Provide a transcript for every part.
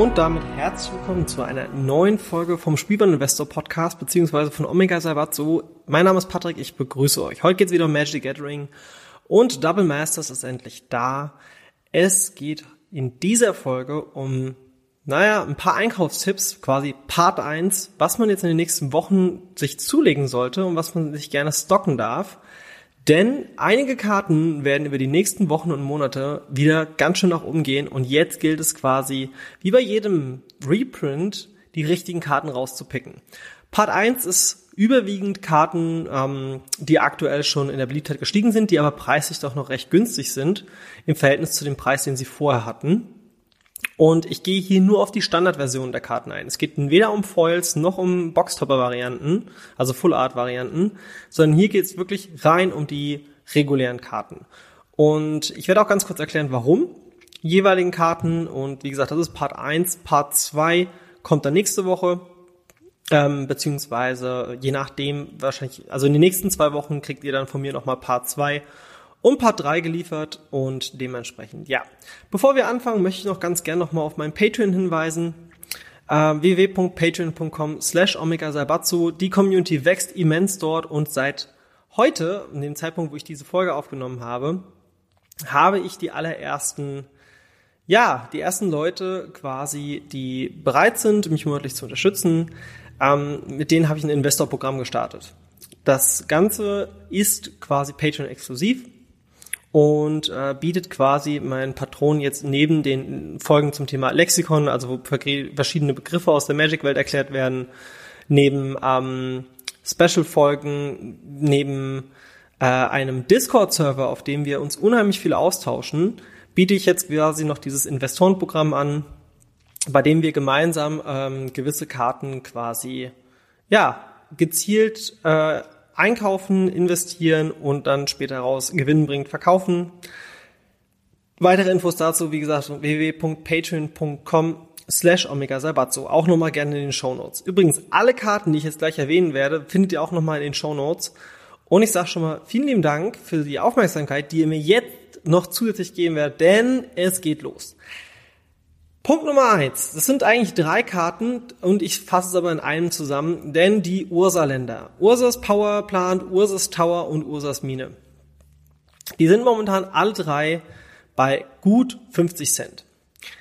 Und damit herzlich willkommen zu einer neuen Folge vom Spielbahn-Investor Podcast, beziehungsweise von Omega Salvatzo. Mein Name ist Patrick, ich begrüße euch. Heute geht's wieder um Magic Gathering und Double Masters ist endlich da. Es geht in dieser Folge um, naja, ein paar Einkaufstipps, quasi Part 1, was man jetzt in den nächsten Wochen sich zulegen sollte und was man sich gerne stocken darf. Denn einige Karten werden über die nächsten Wochen und Monate wieder ganz schön nach oben gehen und jetzt gilt es quasi, wie bei jedem Reprint, die richtigen Karten rauszupicken. Part 1 ist überwiegend Karten, ähm, die aktuell schon in der Beliebtheit gestiegen sind, die aber preislich doch noch recht günstig sind im Verhältnis zu dem Preis, den sie vorher hatten. Und ich gehe hier nur auf die Standardversion der Karten ein. Es geht weder um Foils noch um Boxtopper-Varianten, also Full-Art-Varianten, sondern hier geht es wirklich rein um die regulären Karten. Und ich werde auch ganz kurz erklären, warum jeweiligen Karten. Und wie gesagt, das ist Part 1. Part 2 kommt dann nächste Woche. Ähm, beziehungsweise je nachdem wahrscheinlich, also in den nächsten zwei Wochen kriegt ihr dann von mir nochmal Part 2 und Part 3 geliefert und dementsprechend, ja. Bevor wir anfangen, möchte ich noch ganz gern nochmal auf mein Patreon hinweisen. Uh, www.patreon.com slash omega Salbatsu. Die Community wächst immens dort und seit heute, in dem Zeitpunkt, wo ich diese Folge aufgenommen habe, habe ich die allerersten ja, die ersten Leute quasi, die bereit sind, mich monatlich zu unterstützen, ähm, mit denen habe ich ein Investor-Programm gestartet. Das Ganze ist quasi Patreon-exklusiv und äh, bietet quasi meinen Patronen jetzt neben den Folgen zum Thema Lexikon, also wo verschiedene Begriffe aus der Magic-Welt erklärt werden, neben ähm, Special-Folgen, neben äh, einem Discord-Server, auf dem wir uns unheimlich viel austauschen, biete ich jetzt quasi noch dieses Investorenprogramm an, bei dem wir gemeinsam ähm, gewisse Karten quasi ja gezielt äh, einkaufen, investieren und dann später raus Gewinn bringt, verkaufen. Weitere Infos dazu, wie gesagt, www.patreon.com slash Omega Sabatzo. Auch nochmal gerne in den Show Notes. Übrigens, alle Karten, die ich jetzt gleich erwähnen werde, findet ihr auch nochmal in den Show Notes. Und ich sage schon mal vielen lieben Dank für die Aufmerksamkeit, die ihr mir jetzt noch zusätzlich geben werdet, denn es geht los. Punkt Nummer eins. Das sind eigentlich drei Karten und ich fasse es aber in einem zusammen, denn die Ursa-Länder. Ursas Power Plant, Ursas Tower und Ursas Mine. Die sind momentan alle drei bei gut 50 Cent.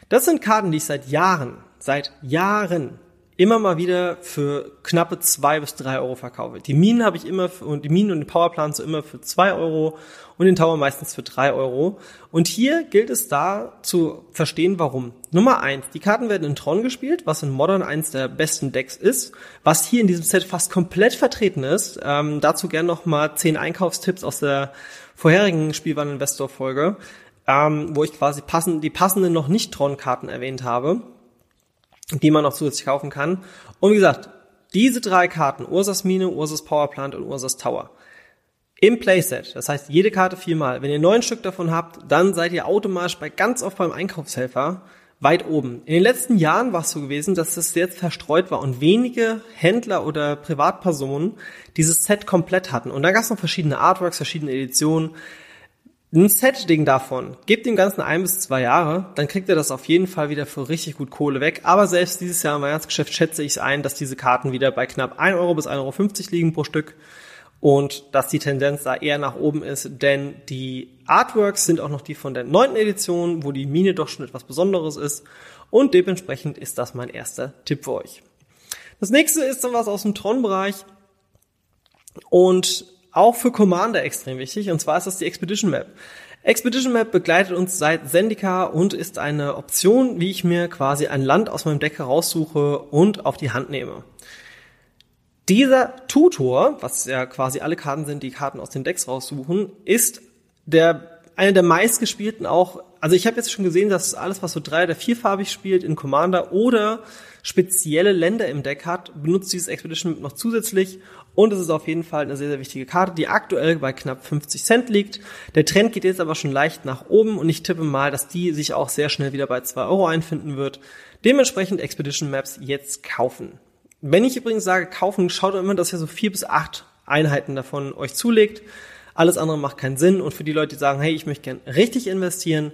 Das sind Karten, die ich seit Jahren, seit Jahren immer mal wieder für knappe zwei bis drei Euro verkaufe. Die Minen habe ich immer für, und die Minen und den Powerplan so immer für zwei Euro und den Tower meistens für drei Euro. Und hier gilt es da zu verstehen, warum. Nummer eins, die Karten werden in Tron gespielt, was in Modern eins der besten Decks ist, was hier in diesem Set fast komplett vertreten ist. Ähm, dazu gern noch mal zehn Einkaufstipps aus der vorherigen Spielwareninvestor-Folge, ähm, wo ich quasi passend, die passenden noch nicht Tron-Karten erwähnt habe die man noch zusätzlich kaufen kann. Und wie gesagt, diese drei Karten, Ursas Mine, Ursas Powerplant und Ursas Tower, im Playset, das heißt jede Karte viermal. Wenn ihr neun Stück davon habt, dann seid ihr automatisch bei ganz oft beim Einkaufshelfer weit oben. In den letzten Jahren war es so gewesen, dass es jetzt verstreut war und wenige Händler oder Privatpersonen dieses Set komplett hatten. Und da gab es noch verschiedene Artworks, verschiedene Editionen ein Setting davon, gebt dem Ganzen ein bis zwei Jahre, dann kriegt ihr das auf jeden Fall wieder für richtig gut Kohle weg. Aber selbst dieses Jahr im Weihnachtsgeschäft schätze ich es ein, dass diese Karten wieder bei knapp 1 Euro bis 1,50 Euro liegen pro Stück und dass die Tendenz da eher nach oben ist, denn die Artworks sind auch noch die von der neunten Edition, wo die Mine doch schon etwas Besonderes ist und dementsprechend ist das mein erster Tipp für euch. Das nächste ist dann was aus dem Tron-Bereich und auch für Commander extrem wichtig, und zwar ist das die Expedition Map. Expedition Map begleitet uns seit Zendika und ist eine Option, wie ich mir quasi ein Land aus meinem Deck heraussuche und auf die Hand nehme. Dieser Tutor, was ja quasi alle Karten sind, die Karten aus den Decks raussuchen, ist der eine der meistgespielten auch. Also ich habe jetzt schon gesehen, dass alles, was so drei oder vierfarbig spielt in Commander oder spezielle Länder im Deck hat, benutzt dieses Expedition Map noch zusätzlich und es ist auf jeden Fall eine sehr, sehr wichtige Karte, die aktuell bei knapp 50 Cent liegt. Der Trend geht jetzt aber schon leicht nach oben und ich tippe mal, dass die sich auch sehr schnell wieder bei 2 Euro einfinden wird. Dementsprechend Expedition Maps jetzt kaufen. Wenn ich übrigens sage kaufen, schaut immer, dass ihr so vier bis acht Einheiten davon euch zulegt. Alles andere macht keinen Sinn. Und für die Leute, die sagen, hey, ich möchte gerne richtig investieren,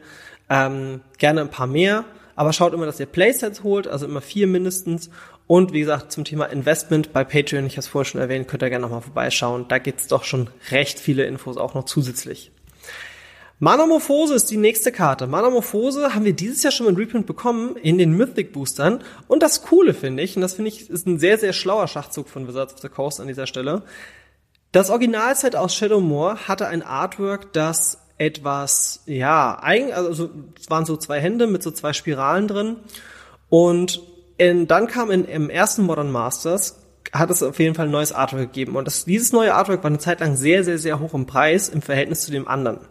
ähm, gerne ein paar mehr. Aber schaut immer, dass ihr Playsets holt, also immer vier mindestens. Und wie gesagt, zum Thema Investment bei Patreon, ich habe es vorher schon erwähnt, könnt ihr gerne nochmal vorbeischauen. Da gibt's doch schon recht viele Infos auch noch zusätzlich. Manamorphose ist die nächste Karte. Manamorphose haben wir dieses Jahr schon in Reprint bekommen in den Mythic Boostern. Und das Coole finde ich, und das finde ich ist ein sehr, sehr schlauer Schachzug von Wizards of the Coast an dieser Stelle. Das Originalset aus Shadowmoor hatte ein Artwork, das etwas, ja, eigen, also es waren so zwei Hände mit so zwei Spiralen drin. Und in, dann kam in, im ersten Modern Masters hat es auf jeden Fall ein neues Artwork gegeben. Und das, dieses neue Artwork war eine Zeit lang sehr, sehr, sehr hoch im Preis im Verhältnis zu dem anderen.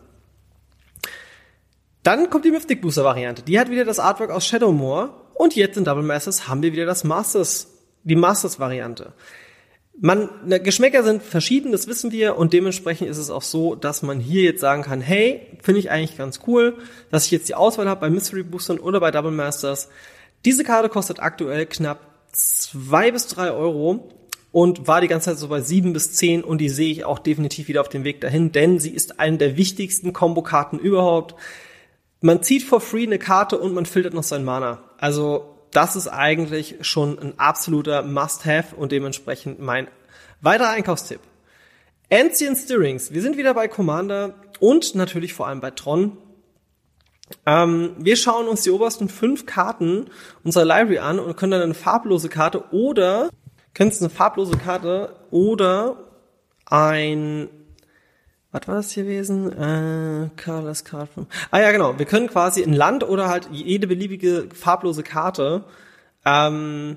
Dann kommt die Mythic Booster Variante. Die hat wieder das Artwork aus Shadowmoor. Und jetzt in Double Masters haben wir wieder das Masters, die Masters Variante. Man, ne, Geschmäcker sind verschieden, das wissen wir, und dementsprechend ist es auch so, dass man hier jetzt sagen kann, hey, finde ich eigentlich ganz cool, dass ich jetzt die Auswahl habe bei Mystery Boostern oder bei Double Masters. Diese Karte kostet aktuell knapp zwei bis drei Euro und war die ganze Zeit so bei sieben bis zehn und die sehe ich auch definitiv wieder auf dem Weg dahin, denn sie ist eine der wichtigsten Kombo-Karten überhaupt. Man zieht for free eine Karte und man filtert noch sein Mana. Also das ist eigentlich schon ein absoluter Must-Have und dementsprechend mein weiterer Einkaufstipp. Ancient Stirrings. Wir sind wieder bei Commander und natürlich vor allem bei Tron. Ähm, wir schauen uns die obersten fünf Karten unserer Library an und können dann eine farblose Karte oder können es eine farblose Karte oder ein was war das hier gewesen? Äh, Colors Card. Ah ja, genau. Wir können quasi ein Land oder halt jede beliebige farblose Karte, ähm,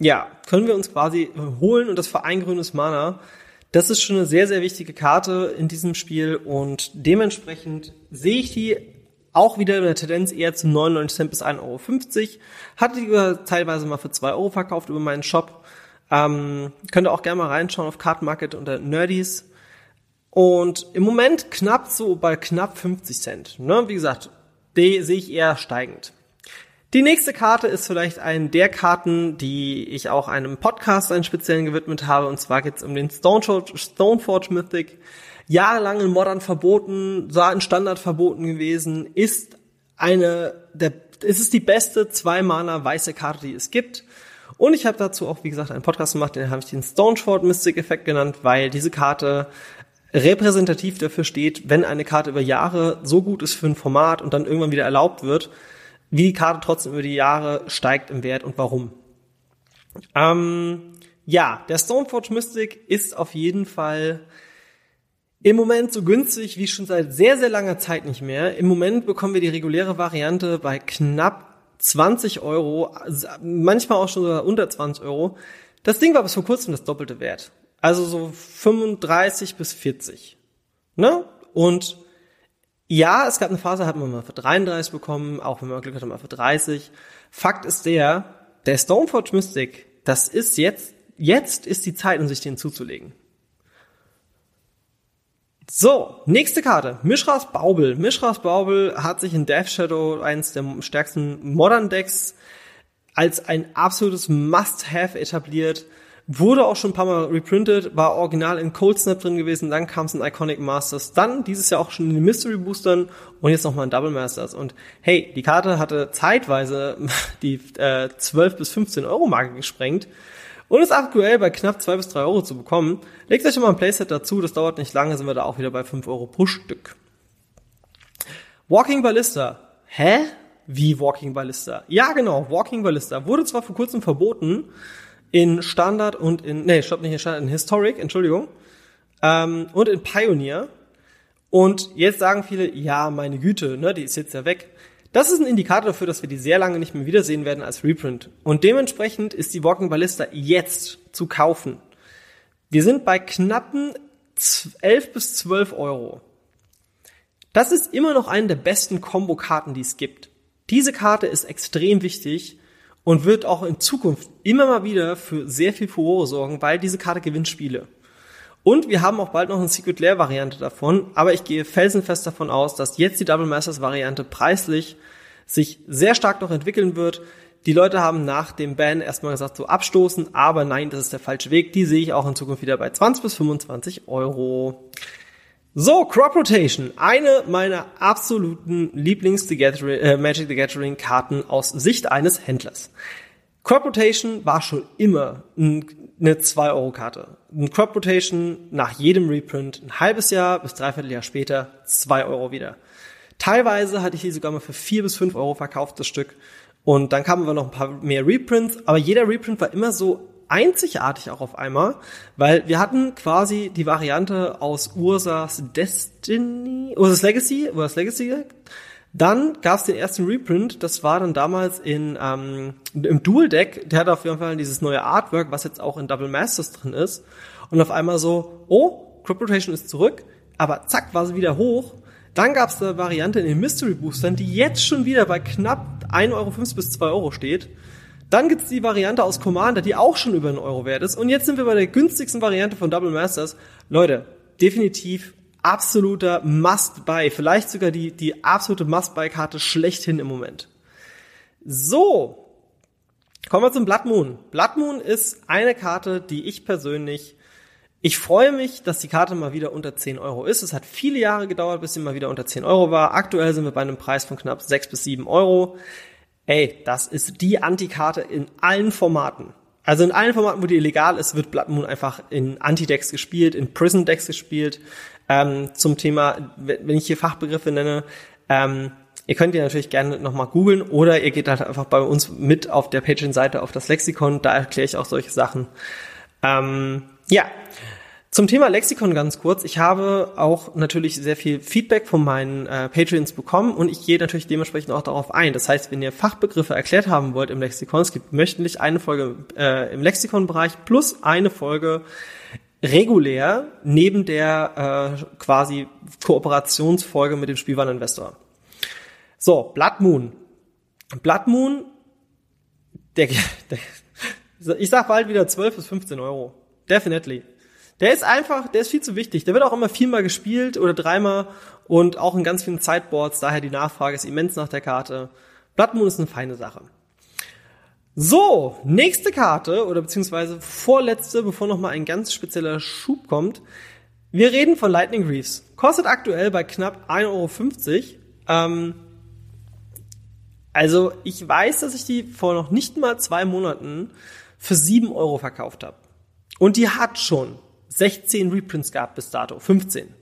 ja, können wir uns quasi holen und das für ein grünes Mana. Das ist schon eine sehr, sehr wichtige Karte in diesem Spiel und dementsprechend sehe ich die auch wieder in der Tendenz eher zu 99 Cent bis 1,50 Euro. Hatte die teilweise mal für 2 Euro verkauft über meinen Shop. Ähm, könnt ihr auch gerne mal reinschauen auf Card Market unter Nerdies. Und im Moment knapp so bei knapp 50 Cent. Ne? Wie gesagt, die sehe ich eher steigend. Die nächste Karte ist vielleicht ein der Karten, die ich auch einem Podcast einen speziellen gewidmet habe. Und zwar geht es um den Stoneforge, Mythic. Jahrelang in Modern verboten, sah in Standard verboten gewesen, ist eine der, es ist die beste zwei Mana weiße Karte, die es gibt. Und ich habe dazu auch, wie gesagt, einen Podcast gemacht, den habe ich den Stoneforge Mystic Effekt genannt, weil diese Karte repräsentativ dafür steht, wenn eine Karte über Jahre so gut ist für ein Format und dann irgendwann wieder erlaubt wird, wie die Karte trotzdem über die Jahre steigt im Wert und warum. Ähm, ja, der Stoneforge Mystic ist auf jeden Fall im Moment so günstig wie schon seit sehr, sehr langer Zeit nicht mehr. Im Moment bekommen wir die reguläre Variante bei knapp 20 Euro, manchmal auch schon sogar unter 20 Euro. Das Ding war bis vor kurzem das doppelte Wert. Also so 35 bis 40. Ne? Und ja, es gab eine Phase, hat man mal für 33 bekommen, auch wenn man Glück hatte, mal für 30. Fakt ist der, der Stoneforge Mystic, das ist jetzt, jetzt ist die Zeit, um sich den zuzulegen. So, nächste Karte. Mishras Baubel. Mishras Baubel hat sich in Death Shadow, eines der stärksten Modern Decks, als ein absolutes Must-Have etabliert. Wurde auch schon ein paar Mal reprintet, war original in Cold Snap drin gewesen, dann kam es in Iconic Masters, dann dieses Jahr auch schon in den Mystery Boostern und jetzt nochmal in Double Masters. Und hey, die Karte hatte zeitweise die äh, 12 bis 15 Euro Marke gesprengt und ist aktuell bei knapp 2 bis 3 Euro zu bekommen. Legt euch schon mal ein Playset dazu, das dauert nicht lange, sind wir da auch wieder bei 5 Euro pro Stück. Walking Ballista. Hä? Wie Walking Ballista? Ja, genau, Walking Ballista. Wurde zwar vor kurzem verboten, in Standard und in, nee, stopp nicht in Standard, in Historic, Entschuldigung, ähm, und in Pioneer. Und jetzt sagen viele, ja, meine Güte, ne, die ist jetzt ja weg. Das ist ein Indikator dafür, dass wir die sehr lange nicht mehr wiedersehen werden als Reprint. Und dementsprechend ist die Walking Ballista jetzt zu kaufen. Wir sind bei knappen 11 bis 12 Euro. Das ist immer noch eine der besten Combo-Karten, die es gibt. Diese Karte ist extrem wichtig, und wird auch in Zukunft immer mal wieder für sehr viel Furore sorgen, weil diese Karte gewinnt Spiele. Und wir haben auch bald noch eine Secret Lair Variante davon, aber ich gehe felsenfest davon aus, dass jetzt die Double Masters Variante preislich sich sehr stark noch entwickeln wird. Die Leute haben nach dem Ban erstmal gesagt, so abstoßen, aber nein, das ist der falsche Weg. Die sehe ich auch in Zukunft wieder bei 20 bis 25 Euro. So, Crop Rotation. Eine meiner absoluten Lieblings äh, Magic the Gathering Karten aus Sicht eines Händlers. Crop Rotation war schon immer eine 2-Euro-Karte. Ein Crop Rotation nach jedem Reprint, ein halbes Jahr bis dreiviertel Jahr später, 2 Euro wieder. Teilweise hatte ich die sogar mal für 4 bis 5 Euro verkauft, das Stück. Und dann kamen wir noch ein paar mehr Reprints, aber jeder Reprint war immer so einzigartig auch auf einmal, weil wir hatten quasi die Variante aus Ursas Destiny, Ursas Legacy, Ursas Legacy. Dann gab es den ersten Reprint, das war dann damals in ähm, im Dual Deck. Der hat auf jeden Fall dieses neue Artwork, was jetzt auch in Double Masters drin ist. Und auf einmal so, oh, Crop Rotation ist zurück, aber zack, war sie wieder hoch. Dann gab es eine Variante in den Mystery Boostern, die jetzt schon wieder bei knapp 1,05 Euro bis 2 Euro steht. Dann gibt's die Variante aus Commander, die auch schon über einen Euro wert ist. Und jetzt sind wir bei der günstigsten Variante von Double Masters. Leute, definitiv absoluter Must-Buy. Vielleicht sogar die, die absolute Must-Buy-Karte schlechthin im Moment. So. Kommen wir zum Blood Moon. Blood Moon ist eine Karte, die ich persönlich ich freue mich, dass die Karte mal wieder unter 10 Euro ist. Es hat viele Jahre gedauert, bis sie mal wieder unter 10 Euro war. Aktuell sind wir bei einem Preis von knapp 6 bis 7 Euro ey, das ist die Antikarte in allen Formaten. Also in allen Formaten, wo die illegal ist, wird Blood Moon einfach in Anti-Decks gespielt, in Prison-Decks gespielt. Ähm, zum Thema, wenn ich hier Fachbegriffe nenne, Ähm, ihr könnt ihr natürlich gerne nochmal googeln oder ihr geht halt einfach bei uns mit auf der Patreon-Seite auf das Lexikon, da erkläre ich auch solche Sachen. Ähm, ja, zum Thema Lexikon ganz kurz. Ich habe auch natürlich sehr viel Feedback von meinen äh, Patreons bekommen und ich gehe natürlich dementsprechend auch darauf ein. Das heißt, wenn ihr Fachbegriffe erklärt haben wollt im Lexikon, es gibt möchtlich eine Folge äh, im Lexikon-Bereich plus eine Folge regulär neben der äh, quasi Kooperationsfolge mit dem Spielwareninvestor. So, Blood Moon. Blood Moon, der, der, ich sag bald wieder 12 bis 15 Euro. Definitely. Der ist einfach, der ist viel zu wichtig. Der wird auch immer viermal gespielt oder dreimal und auch in ganz vielen Sideboards. Daher die Nachfrage ist immens nach der Karte. Blood Moon ist eine feine Sache. So, nächste Karte oder beziehungsweise vorletzte, bevor noch mal ein ganz spezieller Schub kommt. Wir reden von Lightning Reefs. Kostet aktuell bei knapp 1,50 Euro. Ähm, also ich weiß, dass ich die vor noch nicht mal zwei Monaten für 7 Euro verkauft habe. Und die hat schon 16 Reprints gehabt bis dato, 15.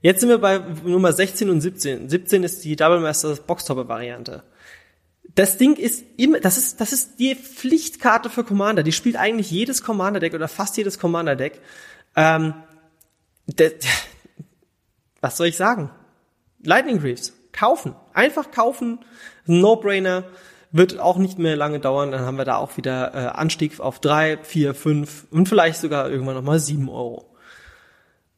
Jetzt sind wir bei Nummer 16 und 17. 17 ist die Double Masters Boxtopper Variante. Das Ding ist immer, das ist, das ist die Pflichtkarte für Commander. Die spielt eigentlich jedes Commander Deck oder fast jedes Commander Deck. Ähm, de, was soll ich sagen? Lightning Greaves. Kaufen. Einfach kaufen. No-brainer. Wird auch nicht mehr lange dauern. Dann haben wir da auch wieder äh, Anstieg auf drei, vier, fünf und vielleicht sogar irgendwann nochmal sieben Euro.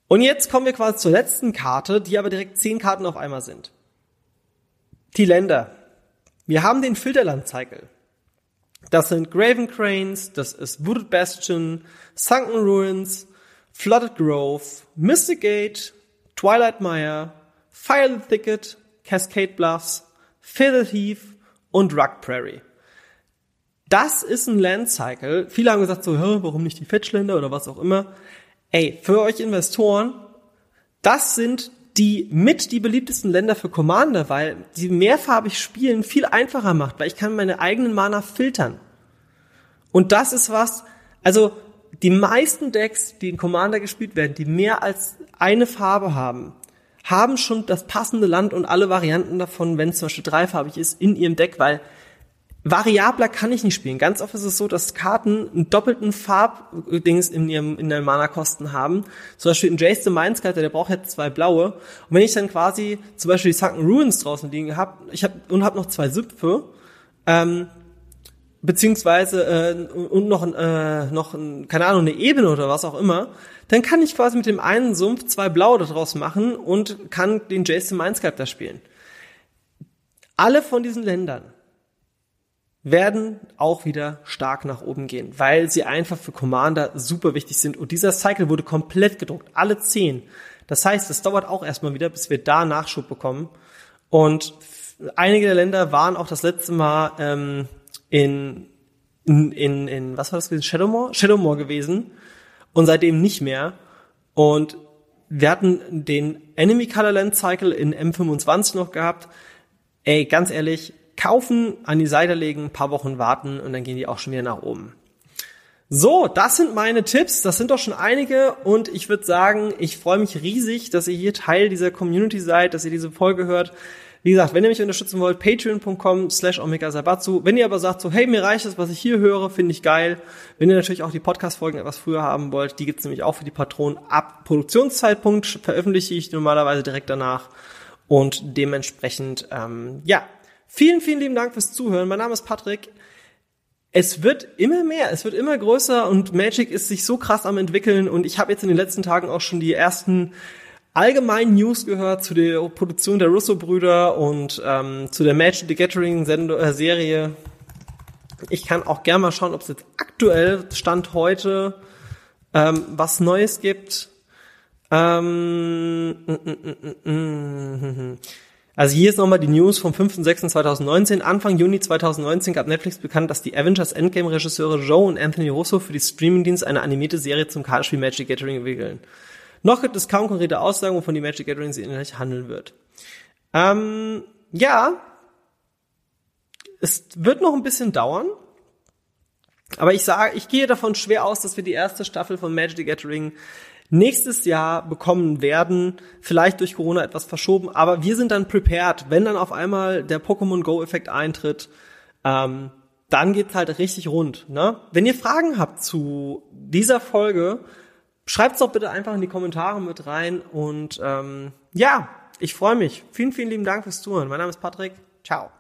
Und jetzt kommen wir quasi zur letzten Karte, die aber direkt zehn Karten auf einmal sind. Die Länder. Wir haben den Filterland-Cycle. Das sind Graven Cranes, das ist Wooded Bastion, Sunken Ruins, Flooded Grove, Mystic Gate, Twilight Mire, Fire the Thicket, Cascade Bluffs, Feathered Heath und Rug Prairie. Das ist ein Land Cycle. Viele haben gesagt so, warum nicht die Fetchländer oder was auch immer. Ey, für euch Investoren, das sind die mit die beliebtesten Länder für Commander, weil die mehrfarbig spielen viel einfacher macht, weil ich kann meine eigenen Mana filtern. Und das ist was, also die meisten Decks, die in Commander gespielt werden, die mehr als eine Farbe haben, haben schon das passende Land und alle Varianten davon, wenn es zum Beispiel dreifarbig ist, in ihrem Deck, weil variabler kann ich nicht spielen. Ganz oft ist es so, dass Karten einen doppelten Farbdings in ihrem in der Mana-Kosten haben. Zum Beispiel ein Jace the Mindskarte, der braucht jetzt zwei blaue. Und wenn ich dann quasi zum Beispiel die Sunken Ruins draußen liegen habe, ich habe und habe noch zwei Süpfe, ähm, beziehungsweise äh, und noch äh, noch ein, keine Ahnung eine Ebene oder was auch immer, dann kann ich quasi mit dem einen Sumpf zwei blaue daraus machen und kann den the Mindscape da spielen. Alle von diesen Ländern werden auch wieder stark nach oben gehen, weil sie einfach für Commander super wichtig sind. Und dieser Cycle wurde komplett gedruckt, alle zehn. Das heißt, es dauert auch erstmal wieder, bis wir da Nachschub bekommen. Und einige der Länder waren auch das letzte Mal ähm, in, in, in, in, was war das gewesen? Shadowmoor? Shadowmoor gewesen. Und seitdem nicht mehr. Und wir hatten den Enemy Colorland Cycle in M25 noch gehabt. Ey, ganz ehrlich, kaufen, an die Seite legen, ein paar Wochen warten und dann gehen die auch schon wieder nach oben. So, das sind meine Tipps. Das sind doch schon einige und ich würde sagen, ich freue mich riesig, dass ihr hier Teil dieser Community seid, dass ihr diese Folge hört. Wie gesagt, wenn ihr mich unterstützen wollt, patreon.com slash omega sabatsu. Wenn ihr aber sagt so, hey, mir reicht das, was ich hier höre, finde ich geil. Wenn ihr natürlich auch die Podcast-Folgen etwas früher haben wollt, die gibt's nämlich auch für die Patronen ab Produktionszeitpunkt, veröffentliche ich normalerweise direkt danach. Und dementsprechend, ähm, ja, Vielen, vielen lieben Dank fürs Zuhören. Mein Name ist Patrick. Es wird immer mehr, es wird immer größer und Magic ist sich so krass am entwickeln und ich habe jetzt in den letzten Tagen auch schon die ersten allgemeinen News gehört zu der Produktion der Russo-Brüder und ähm, zu der Magic the Gathering äh. Ich kann auch gerne mal schauen, ob es jetzt aktuell Stand heute ähm, was Neues gibt. Ähm, mm, mm, mm, also hier ist nochmal die News vom 5.6.2019. Anfang Juni 2019 gab Netflix bekannt, dass die Avengers Endgame-Regisseure Joe und Anthony Russo für die Streamingdienst eine animierte Serie zum Kartenspiel Magic Gathering entwickeln. Noch gibt es kaum konkrete Aussagen, wovon die Magic Gathering sie inhaltlich handeln wird. Ähm, ja, es wird noch ein bisschen dauern. Aber ich sage, ich gehe davon schwer aus, dass wir die erste Staffel von Magic the Gathering nächstes Jahr bekommen werden. Vielleicht durch Corona etwas verschoben, aber wir sind dann prepared, wenn dann auf einmal der Pokémon Go-Effekt eintritt. Ähm, dann geht's halt richtig rund. Ne? Wenn ihr Fragen habt zu dieser Folge, schreibt's doch bitte einfach in die Kommentare mit rein. Und ähm, ja, ich freue mich. Vielen, vielen lieben Dank fürs Zuhören. Mein Name ist Patrick. Ciao.